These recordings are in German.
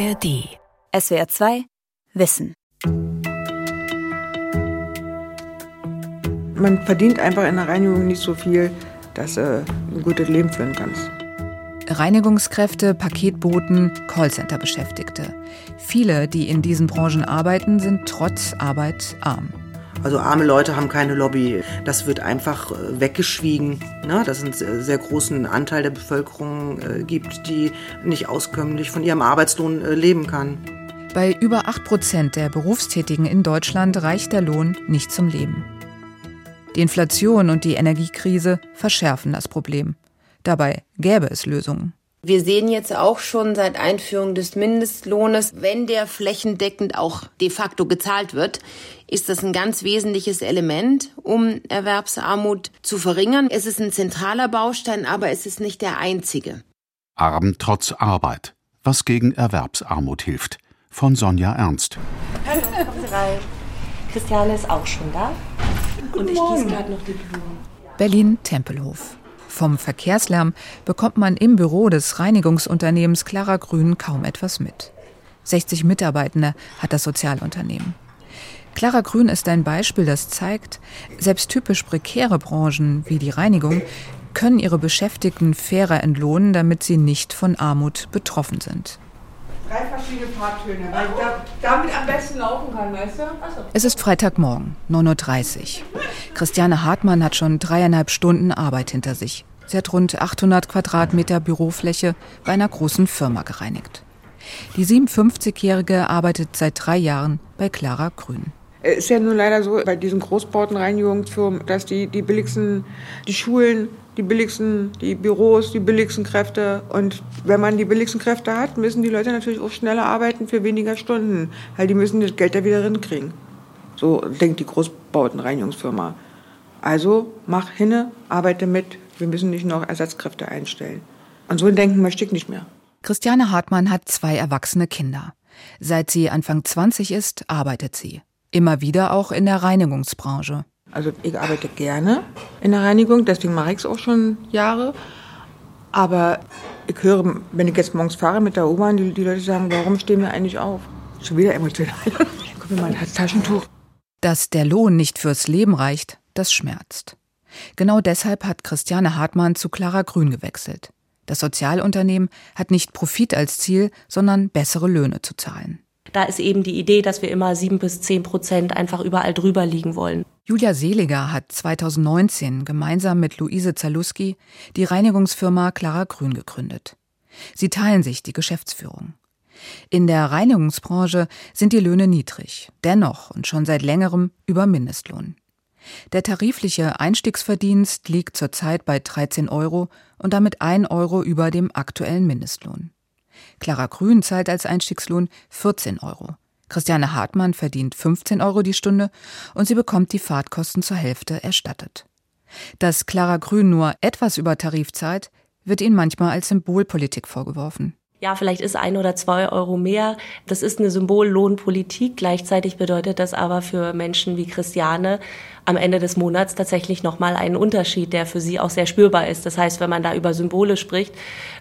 ARD. SWR 2 Wissen. Man verdient einfach in der Reinigung nicht so viel, dass du ein gutes Leben führen kannst. Reinigungskräfte, Paketboten, Callcenter-Beschäftigte. Viele, die in diesen Branchen arbeiten, sind trotz Arbeit arm. Also arme Leute haben keine Lobby. Das wird einfach äh, weggeschwiegen, ne? dass es einen sehr großen Anteil der Bevölkerung äh, gibt, die nicht auskömmlich von ihrem Arbeitslohn äh, leben kann. Bei über 8 Prozent der Berufstätigen in Deutschland reicht der Lohn nicht zum Leben. Die Inflation und die Energiekrise verschärfen das Problem. Dabei gäbe es Lösungen. Wir sehen jetzt auch schon seit Einführung des Mindestlohnes, wenn der flächendeckend auch de facto gezahlt wird, ist das ein ganz wesentliches Element, um Erwerbsarmut zu verringern. Es ist ein zentraler Baustein, aber es ist nicht der einzige. Arm trotz Arbeit. Was gegen Erwerbsarmut hilft. Von Sonja Ernst. Hallo, kommen Sie rein. Christiane ist auch schon da. Und ich gieße gerade noch die Blumen. Berlin-Tempelhof. Vom Verkehrslärm bekommt man im Büro des Reinigungsunternehmens Clara Grün kaum etwas mit. 60 Mitarbeitende hat das Sozialunternehmen. Clara Grün ist ein Beispiel, das zeigt, selbst typisch prekäre Branchen wie die Reinigung können ihre Beschäftigten fairer entlohnen, damit sie nicht von Armut betroffen sind. Drei verschiedene Farbtöne, weil ich da, damit am besten laufen kann, weißt du? Es ist Freitagmorgen, 9.30 Uhr. Christiane Hartmann hat schon dreieinhalb Stunden Arbeit hinter sich. Sie hat rund 800 Quadratmeter Bürofläche bei einer großen Firma gereinigt. Die 57-Jährige arbeitet seit drei Jahren bei Clara Grün. Es ist ja nun leider so bei diesen Großbautenreinigungsfirmen, dass die, die billigsten, die Schulen, die billigsten, die Büros, die billigsten Kräfte. Und wenn man die billigsten Kräfte hat, müssen die Leute natürlich auch schneller arbeiten für weniger Stunden, weil die müssen das Geld da wieder rinkriegen. So denkt die Großbautenreinigungsfirma. Also mach hinne, arbeite mit. Wir müssen nicht noch Ersatzkräfte einstellen. Und so denken möchte ich nicht mehr. Christiane Hartmann hat zwei erwachsene Kinder. Seit sie Anfang 20 ist, arbeitet sie. Immer wieder auch in der Reinigungsbranche. Also ich arbeite gerne in der Reinigung, deswegen mache ich es auch schon Jahre. Aber ich höre, wenn ich jetzt morgens fahre mit der U-Bahn, die, die Leute sagen, warum stehen wir eigentlich auf? Schon wieder emotional. Guck mir mal ein Taschentuch. Dass der Lohn nicht fürs Leben reicht, das schmerzt. Genau deshalb hat Christiane Hartmann zu Clara Grün gewechselt. Das Sozialunternehmen hat nicht Profit als Ziel, sondern bessere Löhne zu zahlen. Da ist eben die Idee, dass wir immer sieben bis zehn Prozent einfach überall drüber liegen wollen. Julia Seliger hat 2019 gemeinsam mit Luise Zaluski die Reinigungsfirma Clara Grün gegründet. Sie teilen sich die Geschäftsführung. In der Reinigungsbranche sind die Löhne niedrig, dennoch und schon seit längerem über Mindestlohn. Der tarifliche Einstiegsverdienst liegt zurzeit bei 13 Euro und damit 1 Euro über dem aktuellen Mindestlohn. Clara Grün zahlt als Einstiegslohn 14 Euro. Christiane Hartmann verdient 15 Euro die Stunde und sie bekommt die Fahrtkosten zur Hälfte erstattet. Dass Clara Grün nur etwas über Tarif zahlt, wird ihnen manchmal als Symbolpolitik vorgeworfen ja, vielleicht ist ein oder zwei Euro mehr. Das ist eine Symbollohnpolitik. Gleichzeitig bedeutet das aber für Menschen wie Christiane am Ende des Monats tatsächlich nochmal einen Unterschied, der für sie auch sehr spürbar ist. Das heißt, wenn man da über Symbole spricht,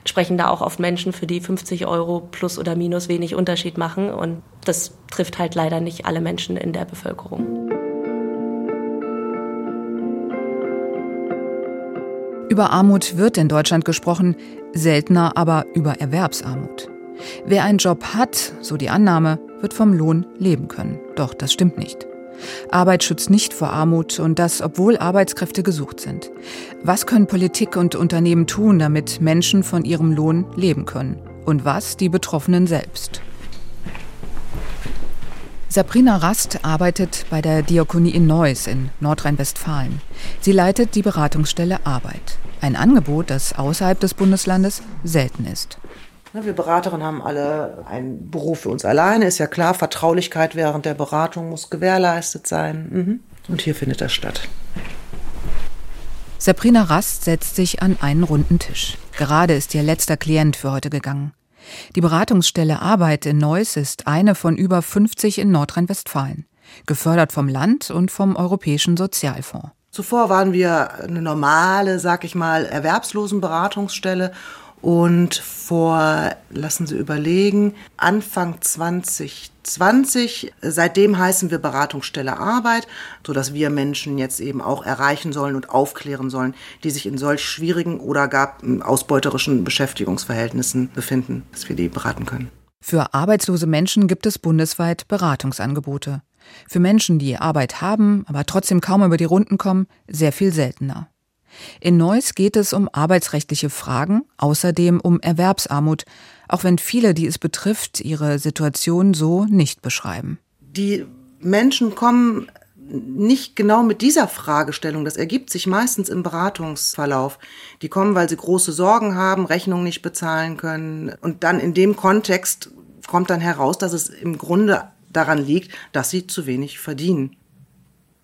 sprechen da auch oft Menschen, für die 50 Euro plus oder minus wenig Unterschied machen. Und das trifft halt leider nicht alle Menschen in der Bevölkerung. Über Armut wird in Deutschland gesprochen, seltener aber über Erwerbsarmut. Wer einen Job hat, so die Annahme, wird vom Lohn leben können. Doch das stimmt nicht. Arbeit schützt nicht vor Armut und das, obwohl Arbeitskräfte gesucht sind. Was können Politik und Unternehmen tun, damit Menschen von ihrem Lohn leben können? Und was die Betroffenen selbst? Sabrina Rast arbeitet bei der Diakonie in Neuss in Nordrhein-Westfalen. Sie leitet die Beratungsstelle Arbeit. Ein Angebot, das außerhalb des Bundeslandes selten ist. Wir Beraterinnen haben alle einen Beruf für uns alleine, ist ja klar. Vertraulichkeit während der Beratung muss gewährleistet sein. Mhm. Und hier findet das statt. Sabrina Rast setzt sich an einen runden Tisch. Gerade ist ihr letzter Klient für heute gegangen. Die Beratungsstelle Arbeit in Neuss ist eine von über 50 in Nordrhein-Westfalen, gefördert vom Land und vom Europäischen Sozialfonds. Zuvor waren wir eine normale, sag ich mal, Erwerbslosenberatungsstelle Und vor, lassen Sie überlegen, Anfang 2020, seitdem heißen wir Beratungsstelle Arbeit, so dass wir Menschen jetzt eben auch erreichen sollen und aufklären sollen, die sich in solch schwierigen oder gar ausbeuterischen Beschäftigungsverhältnissen befinden, dass wir die beraten können. Für arbeitslose Menschen gibt es bundesweit Beratungsangebote. Für Menschen, die Arbeit haben, aber trotzdem kaum über die Runden kommen, sehr viel seltener. In Neuss geht es um arbeitsrechtliche Fragen, außerdem um Erwerbsarmut, auch wenn viele, die es betrifft, ihre Situation so nicht beschreiben. Die Menschen kommen nicht genau mit dieser Fragestellung. Das ergibt sich meistens im Beratungsverlauf. Die kommen, weil sie große Sorgen haben, Rechnungen nicht bezahlen können. Und dann in dem Kontext kommt dann heraus, dass es im Grunde daran liegt, dass sie zu wenig verdienen.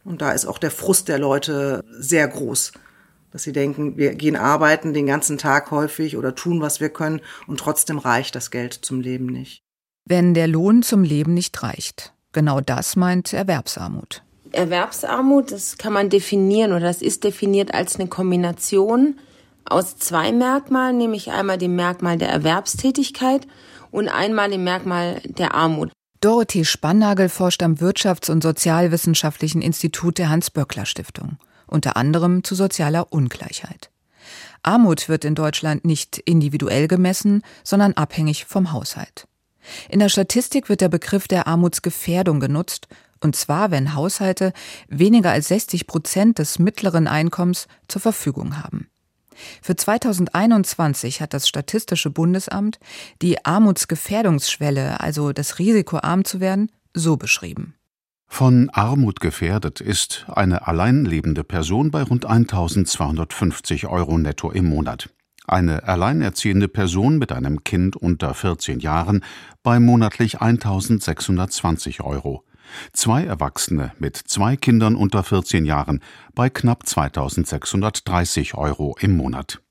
Und da ist auch der Frust der Leute sehr groß dass sie denken, wir gehen arbeiten den ganzen Tag häufig oder tun, was wir können und trotzdem reicht das Geld zum Leben nicht. Wenn der Lohn zum Leben nicht reicht. Genau das meint Erwerbsarmut. Erwerbsarmut, das kann man definieren oder das ist definiert als eine Kombination aus zwei Merkmalen, nämlich einmal dem Merkmal der Erwerbstätigkeit und einmal dem Merkmal der Armut. Dorothee Spannagel forscht am Wirtschafts- und Sozialwissenschaftlichen Institut der Hans-Böckler-Stiftung unter anderem zu sozialer Ungleichheit. Armut wird in Deutschland nicht individuell gemessen, sondern abhängig vom Haushalt. In der Statistik wird der Begriff der Armutsgefährdung genutzt, und zwar, wenn Haushalte weniger als 60 Prozent des mittleren Einkommens zur Verfügung haben. Für 2021 hat das Statistische Bundesamt die Armutsgefährdungsschwelle, also das Risiko arm zu werden, so beschrieben. Von Armut gefährdet ist eine alleinlebende Person bei rund 1250 Euro netto im Monat. Eine alleinerziehende Person mit einem Kind unter 14 Jahren bei monatlich 1620 Euro. Zwei Erwachsene mit zwei Kindern unter 14 Jahren bei knapp 2630 Euro im Monat.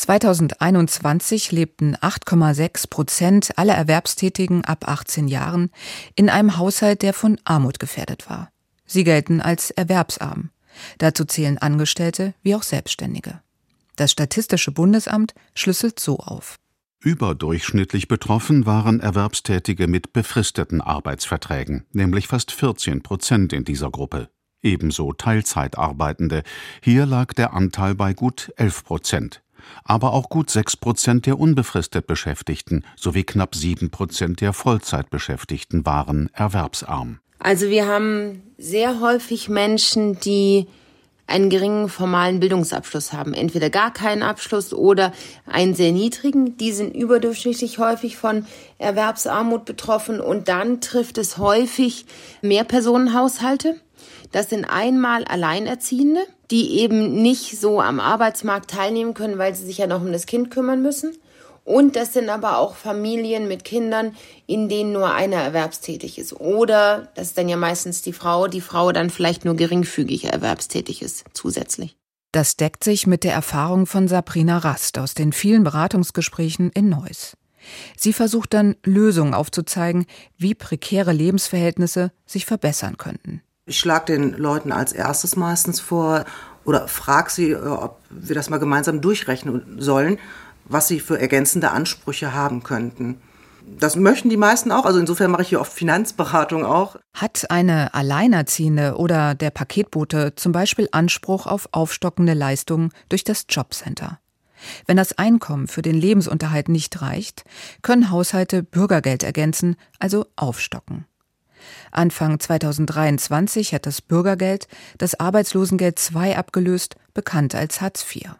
2021 lebten 8,6 Prozent aller Erwerbstätigen ab 18 Jahren in einem Haushalt, der von Armut gefährdet war. Sie gelten als erwerbsarm. Dazu zählen Angestellte wie auch Selbstständige. Das Statistische Bundesamt schlüsselt so auf. Überdurchschnittlich betroffen waren Erwerbstätige mit befristeten Arbeitsverträgen, nämlich fast 14 Prozent in dieser Gruppe. Ebenso Teilzeitarbeitende. Hier lag der Anteil bei gut 11 Prozent aber auch gut sechs Prozent der unbefristet Beschäftigten sowie knapp sieben Prozent der Vollzeitbeschäftigten waren erwerbsarm. Also wir haben sehr häufig Menschen, die einen geringen formalen Bildungsabschluss haben, entweder gar keinen Abschluss oder einen sehr niedrigen. Die sind überdurchschnittlich häufig von Erwerbsarmut betroffen und dann trifft es häufig Mehrpersonenhaushalte. Das sind einmal Alleinerziehende, die eben nicht so am Arbeitsmarkt teilnehmen können, weil sie sich ja noch um das Kind kümmern müssen. Und das sind aber auch Familien mit Kindern, in denen nur einer erwerbstätig ist. Oder, das ist dann ja meistens die Frau, die Frau dann vielleicht nur geringfügig erwerbstätig ist zusätzlich. Das deckt sich mit der Erfahrung von Sabrina Rast aus den vielen Beratungsgesprächen in Neuss. Sie versucht dann Lösungen aufzuzeigen, wie prekäre Lebensverhältnisse sich verbessern könnten. Ich schlage den Leuten als erstes meistens vor oder frage sie, äh, ob wir das mal gemeinsam durchrechnen sollen, was sie für ergänzende Ansprüche haben könnten. Das möchten die meisten auch, also insofern mache ich hier oft Finanzberatung auch. Hat eine Alleinerziehende oder der Paketbote zum Beispiel Anspruch auf aufstockende Leistungen durch das Jobcenter? Wenn das Einkommen für den Lebensunterhalt nicht reicht, können Haushalte Bürgergeld ergänzen, also aufstocken. Anfang 2023 hat das Bürgergeld das Arbeitslosengeld II abgelöst, bekannt als Hartz IV.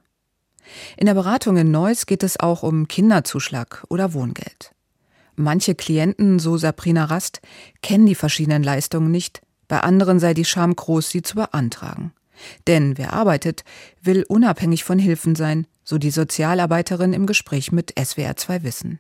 In der Beratung in Neuss geht es auch um Kinderzuschlag oder Wohngeld. Manche Klienten, so Sabrina Rast, kennen die verschiedenen Leistungen nicht, bei anderen sei die Scham groß, sie zu beantragen. Denn wer arbeitet, will unabhängig von Hilfen sein, so die Sozialarbeiterin im Gespräch mit SWR 2 Wissen.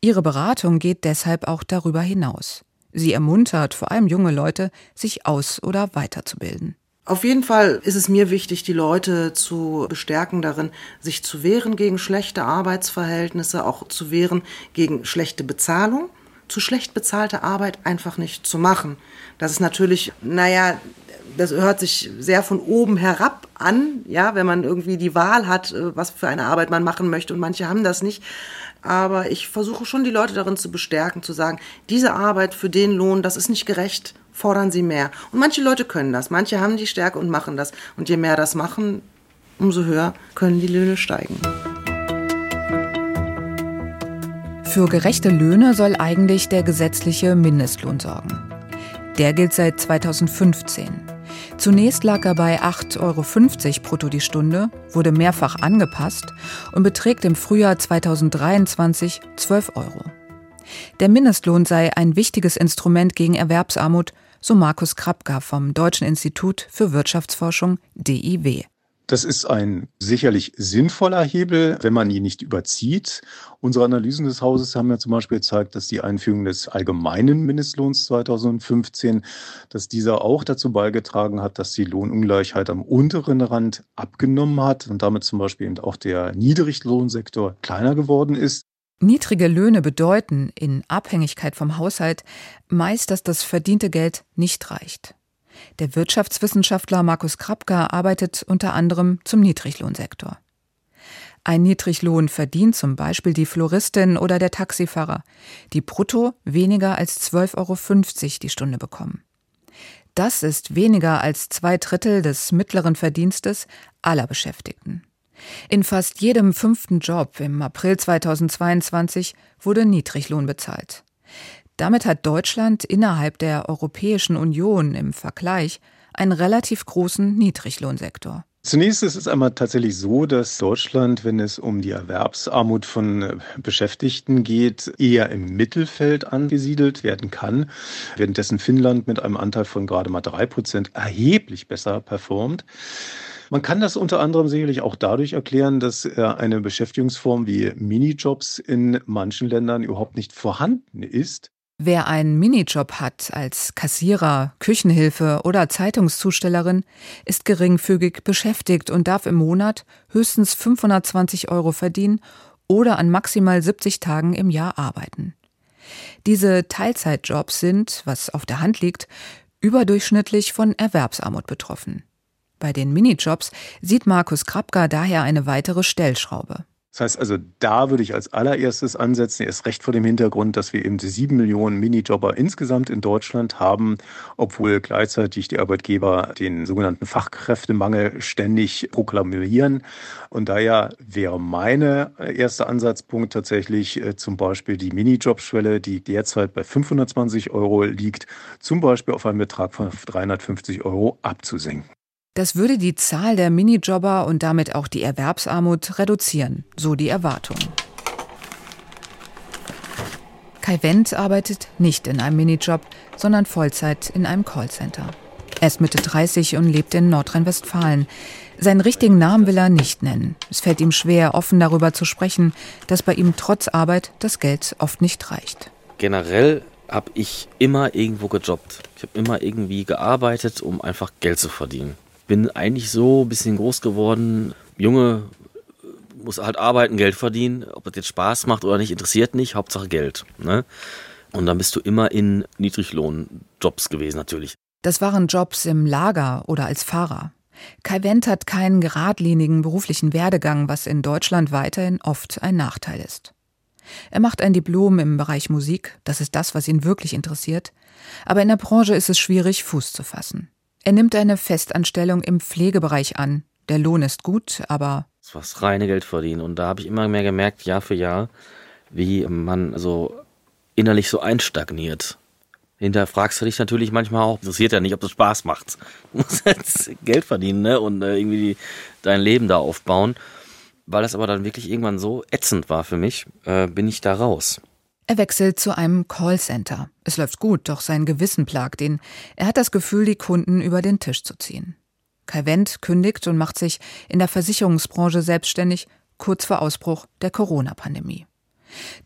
Ihre Beratung geht deshalb auch darüber hinaus. Sie ermuntert vor allem junge Leute, sich aus- oder weiterzubilden. Auf jeden Fall ist es mir wichtig, die Leute zu bestärken darin, sich zu wehren gegen schlechte Arbeitsverhältnisse, auch zu wehren gegen schlechte Bezahlung. zu schlecht bezahlte Arbeit einfach nicht zu machen. Das ist natürlich, naja, das hört sich sehr von oben herab an, ja, wenn man irgendwie die Wahl hat, äh, was für eine Arbeit man machen möchte und manche haben das nicht. Aber ich versuche schon die Leute darin zu bestärken, zu sagen, diese Arbeit für den Lohn, das ist nicht gerecht, fordern sie mehr. Und manche Leute können das, manche haben die Stärke und machen das. Und je mehr das machen, umso höher können die Löhne steigen. Für gerechte Löhne soll eigentlich der gesetzliche Mindestlohn sorgen. Der gilt seit 2015. Zunächst lag er bei 8,50 Euro brutto die Stunde, wurde mehrfach angepasst und beträgt im Frühjahr 2023 12 Euro. Der Mindestlohn sei ein wichtiges Instrument gegen Erwerbsarmut, so Markus Krapka vom Deutschen Institut für Wirtschaftsforschung DIW. Das ist ein sicherlich sinnvoller Hebel, wenn man ihn nicht überzieht. Unsere Analysen des Hauses haben ja zum Beispiel gezeigt, dass die Einführung des allgemeinen Mindestlohns 2015, dass dieser auch dazu beigetragen hat, dass die Lohnungleichheit am unteren Rand abgenommen hat und damit zum Beispiel eben auch der Niedriglohnsektor kleiner geworden ist. Niedrige Löhne bedeuten, in Abhängigkeit vom Haushalt, meist, dass das verdiente Geld nicht reicht. Der Wirtschaftswissenschaftler Markus Krapka arbeitet unter anderem zum Niedriglohnsektor. Ein Niedriglohn verdient zum Beispiel die Floristin oder der Taxifahrer, die brutto weniger als 12,50 Euro die Stunde bekommen. Das ist weniger als zwei Drittel des mittleren Verdienstes aller Beschäftigten. In fast jedem fünften Job im April 2022 wurde Niedriglohn bezahlt. Damit hat Deutschland innerhalb der Europäischen Union im Vergleich einen relativ großen Niedriglohnsektor. Zunächst ist es einmal tatsächlich so, dass Deutschland, wenn es um die Erwerbsarmut von äh, Beschäftigten geht, eher im Mittelfeld angesiedelt werden kann, währenddessen Finnland mit einem Anteil von gerade mal drei Prozent erheblich besser performt. Man kann das unter anderem sicherlich auch dadurch erklären, dass äh, eine Beschäftigungsform wie Minijobs in manchen Ländern überhaupt nicht vorhanden ist. Wer einen Minijob hat als Kassierer, Küchenhilfe oder Zeitungszustellerin, ist geringfügig beschäftigt und darf im Monat höchstens 520 Euro verdienen oder an maximal 70 Tagen im Jahr arbeiten. Diese Teilzeitjobs sind, was auf der Hand liegt, überdurchschnittlich von Erwerbsarmut betroffen. Bei den Minijobs sieht Markus Krapka daher eine weitere Stellschraube. Das heißt also, da würde ich als allererstes ansetzen, erst recht vor dem Hintergrund, dass wir eben sieben Millionen Minijobber insgesamt in Deutschland haben, obwohl gleichzeitig die Arbeitgeber den sogenannten Fachkräftemangel ständig proklamieren. Und daher wäre meine erste Ansatzpunkt tatsächlich äh, zum Beispiel die Minijobschwelle, die derzeit bei 520 Euro liegt, zum Beispiel auf einen Betrag von 350 Euro abzusenken. Das würde die Zahl der Minijobber und damit auch die Erwerbsarmut reduzieren, so die Erwartung. Kai Wendt arbeitet nicht in einem Minijob, sondern Vollzeit in einem Callcenter. Er ist Mitte 30 und lebt in Nordrhein-Westfalen. Seinen richtigen Namen will er nicht nennen. Es fällt ihm schwer, offen darüber zu sprechen, dass bei ihm trotz Arbeit das Geld oft nicht reicht. Generell habe ich immer irgendwo gejobbt. Ich habe immer irgendwie gearbeitet, um einfach Geld zu verdienen bin eigentlich so ein bisschen groß geworden. Junge muss halt arbeiten, Geld verdienen. Ob das jetzt Spaß macht oder nicht, interessiert nicht. Hauptsache Geld. Ne? Und dann bist du immer in Niedriglohnjobs gewesen natürlich. Das waren Jobs im Lager oder als Fahrer. Kai Wendt hat keinen geradlinigen beruflichen Werdegang, was in Deutschland weiterhin oft ein Nachteil ist. Er macht ein Diplom im Bereich Musik, das ist das, was ihn wirklich interessiert, aber in der Branche ist es schwierig, Fuß zu fassen. Er nimmt eine Festanstellung im Pflegebereich an. Der Lohn ist gut, aber. Das war das reine Geld verdienen. Und da habe ich immer mehr gemerkt, Jahr für Jahr, wie man so innerlich so einstagniert. Hinterher fragst du dich natürlich manchmal auch, interessiert ja nicht, ob das Spaß macht. Du musst jetzt Geld verdienen ne? und äh, irgendwie dein Leben da aufbauen. Weil das aber dann wirklich irgendwann so ätzend war für mich, äh, bin ich da raus. Er wechselt zu einem Callcenter. Es läuft gut, doch sein Gewissen plagt ihn. Er hat das Gefühl, die Kunden über den Tisch zu ziehen. Kai Wendt kündigt und macht sich in der Versicherungsbranche selbstständig, kurz vor Ausbruch der Corona-Pandemie.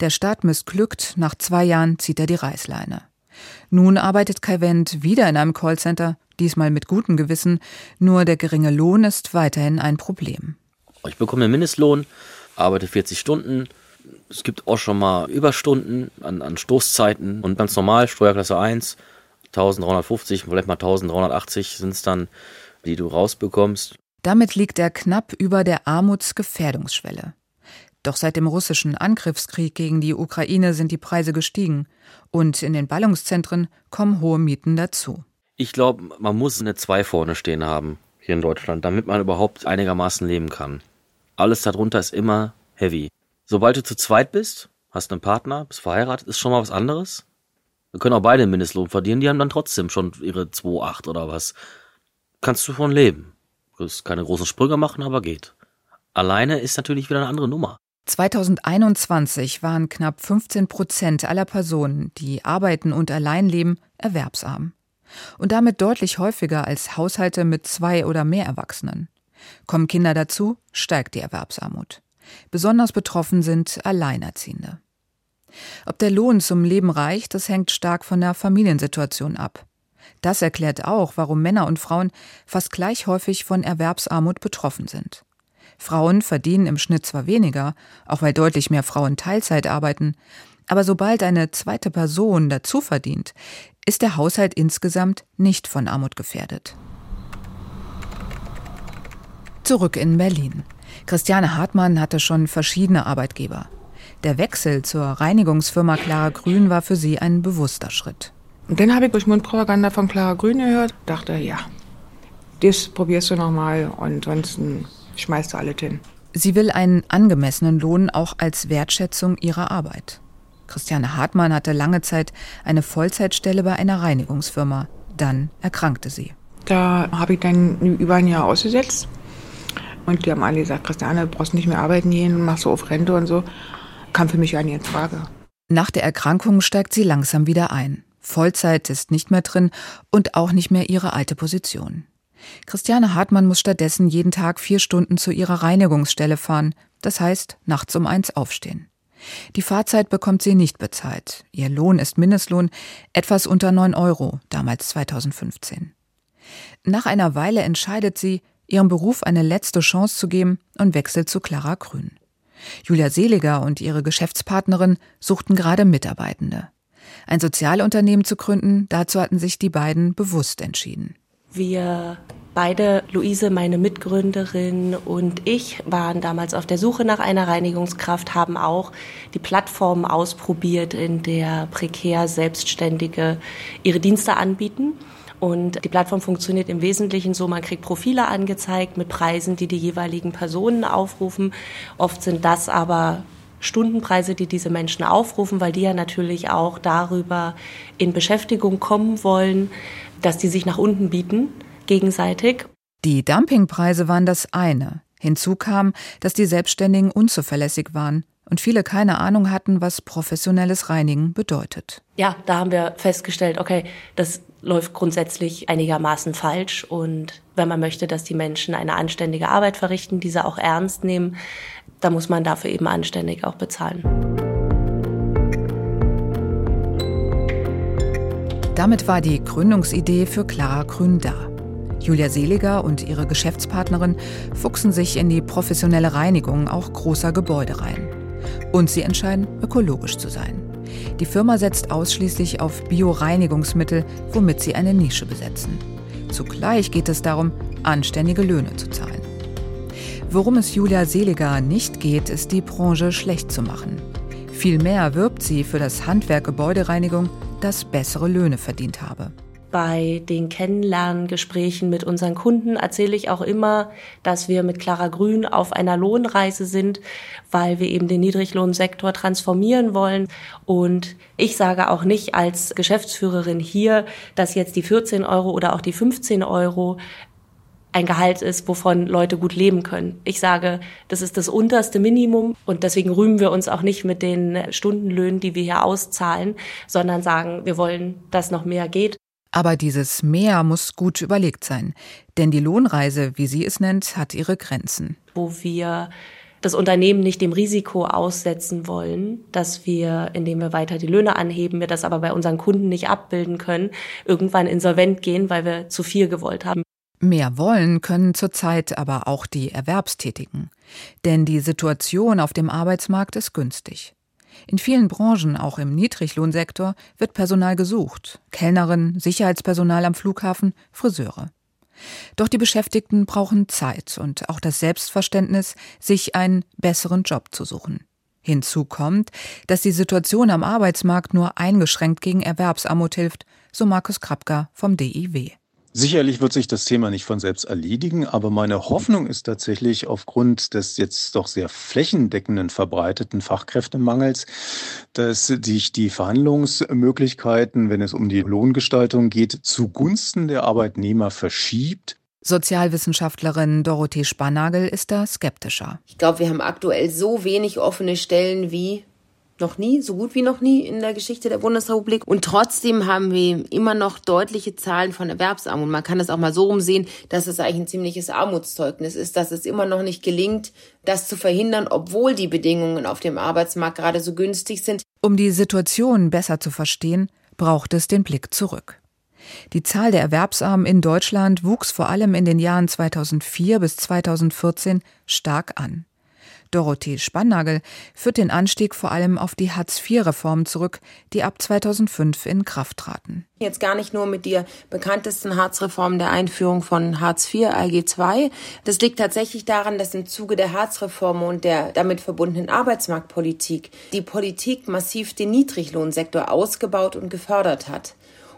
Der Staat missglückt, nach zwei Jahren zieht er die Reißleine. Nun arbeitet Kai Wendt wieder in einem Callcenter, diesmal mit gutem Gewissen, nur der geringe Lohn ist weiterhin ein Problem. Ich bekomme Mindestlohn, arbeite 40 Stunden, Es gibt auch schon mal Überstunden an, an Stoßzeiten und ganz normal, Steuerklasse 1, 1350, vielleicht mal 1380 sind es dann, die du rausbekommst. Damit liegt er knapp über der Armutsgefährdungsschwelle. Doch seit dem russischen Angriffskrieg gegen die Ukraine sind die Preise gestiegen und in den Ballungszentren kommen hohe Mieten dazu. Ich glaube, man muss eine 2 vorne stehen haben hier in Deutschland, damit man überhaupt einigermaßen leben kann. Alles darunter ist immer heavy. Sobald du zu zweit bist, hast einen Partner, bist verheiratet, ist schon mal was anderes. Wir können auch beide Mindestlohn verdienen, die haben dann trotzdem schon ihre 2,8 oder was. Kannst du von leben. Du wirst keine großen Sprünge machen, aber geht. Alleine ist natürlich wieder eine andere Nummer. 2021 waren knapp 15 Prozent aller Personen, die arbeiten und allein leben, erwerbsarm. Und damit deutlich häufiger als Haushalte mit zwei oder mehr Erwachsenen. Kommen Kinder dazu, steigt die Erwerbsarmut. Besonders betroffen sind Alleinerziehende. Ob der Lohn zum Leben reicht, das hängt stark von der Familiensituation ab. Das erklärt auch, warum Männer und Frauen fast gleich häufig von Erwerbsarmut betroffen sind. Frauen verdienen im Schnitt zwar weniger, auch weil deutlich mehr Frauen Teilzeit arbeiten, aber sobald eine zweite Person dazu verdient, ist der Haushalt insgesamt nicht von Armut gefährdet. Zurück in Berlin. Christiane Hartmann hatte schon verschiedene Arbeitgeber. Der Wechsel zur Reinigungsfirma Clara Grün war für sie ein bewusster Schritt. Und dann habe ich durch Mundpropaganda von Clara Grün gehört, dachte, ja, das probierst du nochmal und sonst schmeißt du alles hin. Sie will einen angemessenen Lohn auch als Wertschätzung ihrer Arbeit. Christiane Hartmann hatte lange Zeit eine Vollzeitstelle bei einer Reinigungsfirma. Dann erkrankte sie. Da habe ich dann über ein Jahr ausgesetzt. Und die haben alle gesagt, Christiane, du brauchst nicht mehr arbeiten gehen, machst du auf Rente und so. Kam für mich gar nicht in Frage. Nach der Erkrankung steigt sie langsam wieder ein. Vollzeit ist nicht mehr drin und auch nicht mehr ihre alte Position. Christiane Hartmann muss stattdessen jeden Tag vier Stunden zu ihrer Reinigungsstelle fahren, das heißt nachts um eins aufstehen. Die Fahrzeit bekommt sie nicht bezahlt. Ihr Lohn ist Mindestlohn, etwas unter neun Euro, damals 2015. Nach einer Weile entscheidet sie, ihrem Beruf eine letzte Chance zu geben und wechselt zu Clara Grün. Julia Seliger und ihre Geschäftspartnerin suchten gerade Mitarbeitende. Ein Sozialunternehmen zu gründen, dazu hatten sich die beiden bewusst entschieden. Wir beide, Luise, meine Mitgründerin und ich, waren damals auf der Suche nach einer Reinigungskraft, haben auch die Plattform ausprobiert, in der prekär Selbstständige ihre Dienste anbieten. Und die Plattform funktioniert im Wesentlichen so, man kriegt Profile angezeigt mit Preisen, die die jeweiligen Personen aufrufen. Oft sind das aber Stundenpreise, die diese Menschen aufrufen, weil die ja natürlich auch darüber in Beschäftigung kommen wollen dass die sich nach unten bieten, gegenseitig. Die Dumpingpreise waren das eine. Hinzu kam, dass die Selbstständigen unzuverlässig waren und viele keine Ahnung hatten, was professionelles Reinigen bedeutet. Ja, da haben wir festgestellt, okay, das läuft grundsätzlich einigermaßen falsch. Und wenn man möchte, dass die Menschen eine anständige Arbeit verrichten, diese auch ernst nehmen, dann muss man dafür eben anständig auch bezahlen. Damit war die Gründungsidee für Clara Grün da. Julia Seliger und ihre Geschäftspartnerin fuchsen sich in die professionelle Reinigung auch großer Gebäude rein. Und sie entscheiden, ökologisch zu sein. Die Firma setzt ausschließlich auf Bioreinigungsmittel, womit sie eine Nische besetzen. Zugleich geht es darum, anständige Löhne zu zahlen. Worum es Julia Seliger nicht geht, ist die Branche schlecht zu machen. Vielmehr wirbt sie für das Handwerk Gebäudereinigung das bessere Löhne verdient habe. Bei den Kennenlerngesprächen mit unseren Kunden erzähle ich auch immer, dass wir mit Clara Grün auf einer Lohnreise sind, weil wir eben den Niedriglohnsektor transformieren wollen. Und ich sage auch nicht als Geschäftsführerin hier, dass jetzt die 14 Euro oder auch die 15 Euro ein Gehalt ist, wovon Leute gut leben können. Ich sage, das ist das unterste Minimum und deswegen rühmen wir uns auch nicht mit den Stundenlöhnen, die wir hier auszahlen, sondern sagen, wir wollen, dass noch mehr geht. Aber dieses Mehr muss gut überlegt sein, denn die Lohnreise, wie sie es nennt, hat ihre Grenzen. Wo wir das Unternehmen nicht dem Risiko aussetzen wollen, dass wir, indem wir weiter die Löhne anheben, wir das aber bei unseren Kunden nicht abbilden können, irgendwann insolvent gehen, weil wir zu viel gewollt haben. Mehr wollen können zurzeit aber auch die Erwerbstätigen. Denn die Situation auf dem Arbeitsmarkt ist günstig. In vielen Branchen, auch im Niedriglohnsektor, wird Personal gesucht. Kellnerin, Sicherheitspersonal am Flughafen, Friseure. Doch die Beschäftigten brauchen Zeit und auch das Selbstverständnis, sich einen besseren Job zu suchen. Hinzu kommt, dass die Situation am Arbeitsmarkt nur eingeschränkt gegen Erwerbsarmut hilft, so Markus Krapka vom DIW. Sicherlich wird sich das Thema nicht von selbst erledigen, aber meine Hoffnung ist tatsächlich aufgrund des jetzt doch sehr flächendeckenden verbreiteten Fachkräftemangels, dass sich die Verhandlungsmöglichkeiten, wenn es um die Lohngestaltung geht, zugunsten der Arbeitnehmer verschiebt. Sozialwissenschaftlerin Dorothee Spannagel ist da skeptischer. Ich glaube, wir haben aktuell so wenig offene Stellen wie noch nie, so gut wie noch nie in der Geschichte der Bundesrepublik. Und trotzdem haben wir immer noch deutliche Zahlen von Erwerbsarmut. Man kann das auch mal so rumsehen, dass es eigentlich ein ziemliches Armutszeugnis ist, dass es immer noch nicht gelingt, das zu verhindern, obwohl die Bedingungen auf dem Arbeitsmarkt gerade so günstig sind. Um die Situation besser zu verstehen, braucht es den Blick zurück. Die Zahl der Erwerbsarmen in Deutschland wuchs vor allem in den Jahren 2004 bis 2014 stark an. Dorothee Spannagel führt den Anstieg vor allem auf die Hartz-IV-Reformen zurück, die ab 2005 in Kraft traten. Jetzt gar nicht nur mit der bekanntesten Hartz-Reform der Einführung von Hartz IV, AG II. Das liegt tatsächlich daran, dass im Zuge der Hartz-Reform und der damit verbundenen Arbeitsmarktpolitik die Politik massiv den Niedriglohnsektor ausgebaut und gefördert hat.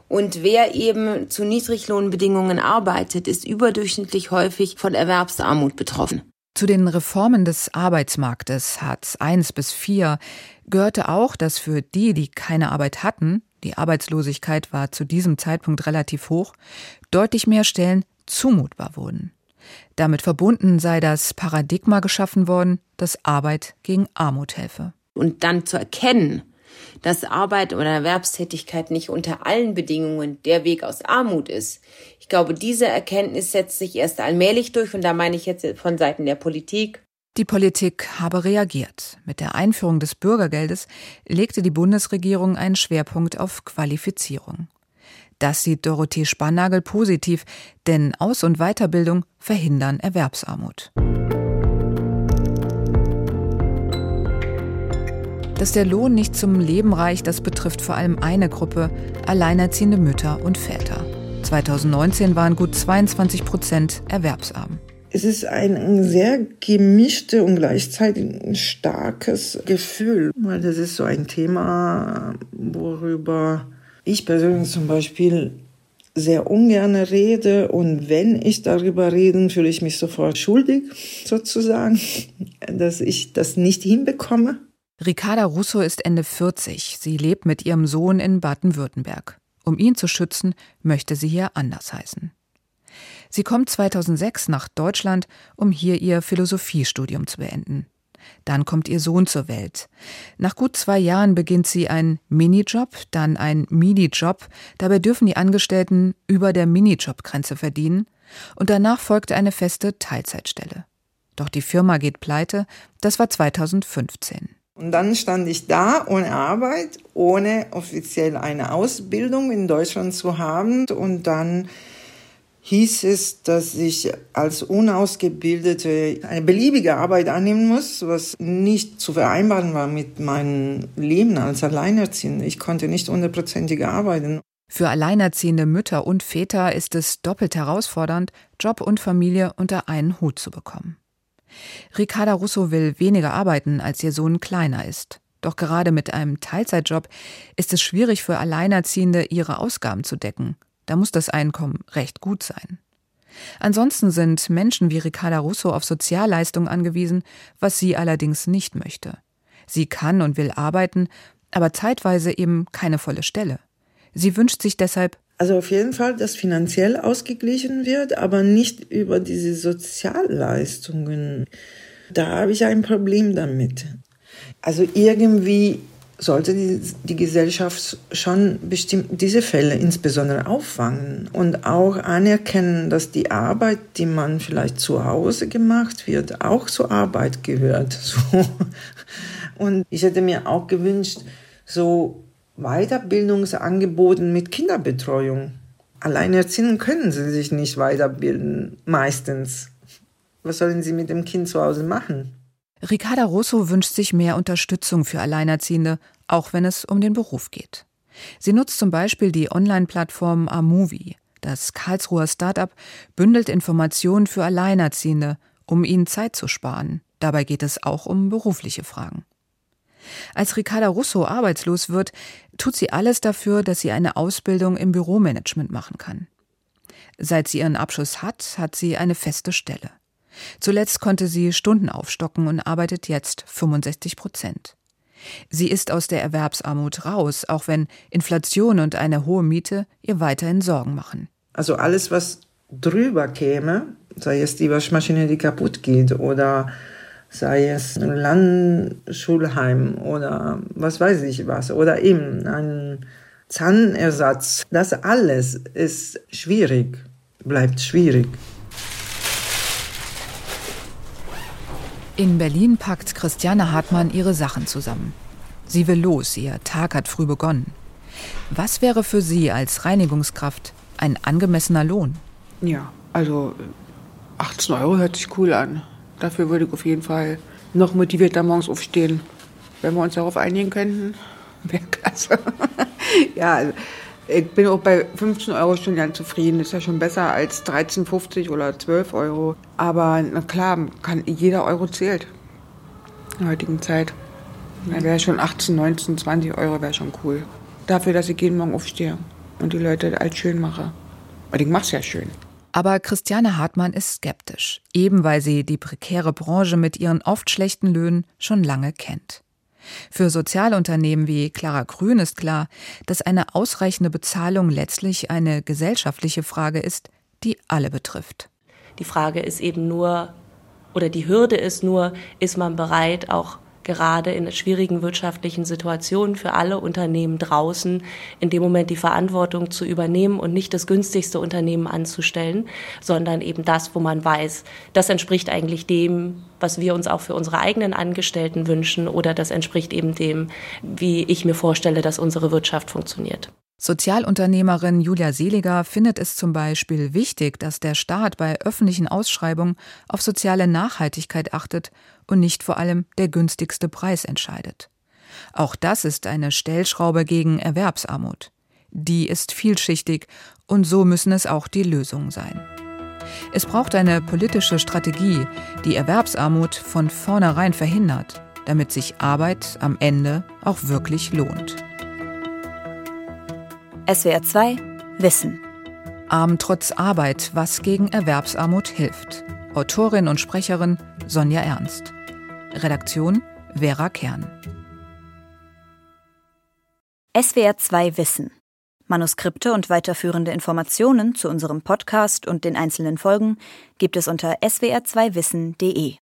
Und wer eben zu Niedriglohnbedingungen arbeitet, ist überdurchschnittlich häufig von Erwerbsarmut betroffen. Zu den Reformen des Arbeitsmarktes Hartz I bis IV gehörte auch, dass für die, die keine Arbeit hatten, die Arbeitslosigkeit war zu diesem Zeitpunkt relativ hoch, deutlich mehr Stellen zumutbar wurden. Damit verbunden sei das Paradigma geschaffen worden, dass Arbeit gegen Armut helfe. Und dann zu erkennen, dass Arbeit oder Erwerbstätigkeit nicht unter allen Bedingungen der Weg aus Armut ist. Ich glaube, diese Erkenntnis setzt sich erst allmählich durch und da meine ich jetzt von Seiten der Politik. Die Politik habe reagiert. Mit der Einführung des Bürgergeldes legte die Bundesregierung einen Schwerpunkt auf Qualifizierung. Das sieht Dorothee Spannagel positiv, denn Aus- und Weiterbildung verhindern Erwerbsarmut. Dass der Lohn nicht zum Leben reicht, das betrifft vor allem eine Gruppe, alleinerziehende Mütter und Väter. 2019 waren gut 22 Prozent erwerbsarm. Es ist ein sehr gemischte und gleichzeitig ein starkes Gefühl, weil das ist so ein Thema, worüber ich persönlich zum Beispiel sehr ungern rede und wenn ich darüber rede, fühle ich mich sofort schuldig sozusagen, dass ich das nicht hinbekomme. Ricarda Russo ist Ende 40. Sie lebt mit ihrem Sohn in Baden-Württemberg. Um ihn zu schützen, möchte sie hier anders heißen. Sie kommt 2006 nach Deutschland, um hier ihr Philosophiestudium zu beenden. Dann kommt ihr Sohn zur Welt. Nach gut zwei Jahren beginnt sie einen Minijob, dann einen Minijob. Dabei dürfen die Angestellten über der Minijobgrenze verdienen. Und danach folgte eine feste Teilzeitstelle. Doch die Firma geht pleite. Das war 2015. Und dann stand ich da ohne Arbeit, ohne offiziell eine Ausbildung in Deutschland zu haben. Und dann hieß es, dass ich als Unausgebildete eine beliebige Arbeit annehmen muss, was nicht zu vereinbaren war mit meinem Leben als Alleinerziehende. Ich konnte nicht hundertprozentig arbeiten. Für alleinerziehende Mütter und Väter ist es doppelt herausfordernd, Job und Familie unter einen Hut zu bekommen. Ricarda Russo will weniger arbeiten, als ihr Sohn kleiner ist. Doch gerade mit einem Teilzeitjob ist es schwierig für Alleinerziehende, ihre Ausgaben zu decken. Da muss das Einkommen recht gut sein. Ansonsten sind Menschen wie Ricarda Russo auf Sozialleistungen angewiesen, was sie allerdings nicht möchte. Sie kann und will arbeiten, aber zeitweise eben keine volle Stelle. Sie wünscht sich deshalb also auf jeden Fall, dass finanziell ausgeglichen wird, aber nicht über diese Sozialleistungen. Da habe ich ein Problem damit. Also irgendwie sollte die, die Gesellschaft schon bestimmt diese Fälle insbesondere auffangen und auch anerkennen, dass die Arbeit, die man vielleicht zu Hause gemacht wird, auch zur Arbeit gehört. So. Und ich hätte mir auch gewünscht, so Weiterbildungsangeboten mit Kinderbetreuung. Alleinerziehend können sie sich nicht weiterbilden, meistens. Was sollen sie mit dem Kind zu Hause machen? Ricarda Russo wünscht sich mehr Unterstützung für Alleinerziehende, auch wenn es um den Beruf geht. Sie nutzt zum Beispiel die Online-Plattform Amovie. Das Karlsruher Startup bündelt Informationen für Alleinerziehende, um ihnen Zeit zu sparen. Dabei geht es auch um berufliche Fragen. Als Ricarda Russo arbeitslos wird, tut sie alles dafür, dass sie eine Ausbildung im Büromanagement machen kann. Seit sie ihren Abschluss hat, hat sie eine feste Stelle. Zuletzt konnte sie Stunden aufstocken und arbeitet jetzt 65 Prozent. Sie ist aus der Erwerbsarmut raus, auch wenn Inflation und eine hohe Miete ihr weiterhin Sorgen machen. Also alles, was drüber käme, sei es die Waschmaschine, die kaputt geht oder sei es ein Landschulheim oder was weiß ich was oder eben ein Zahnersatz, das alles ist schwierig, bleibt schwierig. In Berlin packt Christiane Hartmann ihre Sachen zusammen. Sie will los, ihr Tag hat früh begonnen. Was wäre für Sie als Reinigungskraft ein angemessener Lohn? Ja, also 18 Euro hört sich cool an. Dafür würde ich auf jeden Fall noch motivierter morgens aufstehen. Wenn wir uns darauf einigen könnten, wäre klasse. ja, also ich bin auch bei 15 Euro schon ganz zufrieden. Das ist ja schon besser als 13,50 oder 12 Euro. Aber na klar, kann, jeder Euro zählt in der heutigen Zeit. Dann wäre schon 18, 19, 20 Euro wäre schon cool. Dafür, dass ich jeden Morgen aufstehe und die Leute alles schön mache. Und ich mache es ja schön. Aber Christiane Hartmann ist skeptisch, eben weil sie die prekäre Branche mit ihren oft schlechten Löhnen schon lange kennt. Für Sozialunternehmen wie Clara Grün ist klar, dass eine ausreichende Bezahlung letztlich eine gesellschaftliche Frage ist, die alle betrifft. Die Frage ist eben nur, oder die Hürde ist nur, ist man bereit, auch gerade in schwierigen wirtschaftlichen Situationen für alle Unternehmen draußen in dem Moment die Verantwortung zu übernehmen und nicht das günstigste Unternehmen anzustellen, sondern eben das, wo man weiß, das entspricht eigentlich dem, was wir uns auch für unsere eigenen Angestellten wünschen oder das entspricht eben dem, wie ich mir vorstelle, dass unsere Wirtschaft funktioniert. Sozialunternehmerin Julia Seliger findet es zum Beispiel wichtig, dass der Staat bei öffentlichen Ausschreibungen auf soziale Nachhaltigkeit achtet und nicht vor allem der günstigste Preis entscheidet. Auch das ist eine Stellschraube gegen Erwerbsarmut. Die ist vielschichtig und so müssen es auch die Lösungen sein. Es braucht eine politische Strategie, die Erwerbsarmut von vornherein verhindert, damit sich Arbeit am Ende auch wirklich lohnt. SWR 2 Wissen. Arm trotz Arbeit, was gegen Erwerbsarmut hilft. Autorin und Sprecherin Sonja Ernst. Redaktion Vera Kern. SWR 2 Wissen. Manuskripte und weiterführende Informationen zu unserem Podcast und den einzelnen Folgen gibt es unter swr2wissen.de.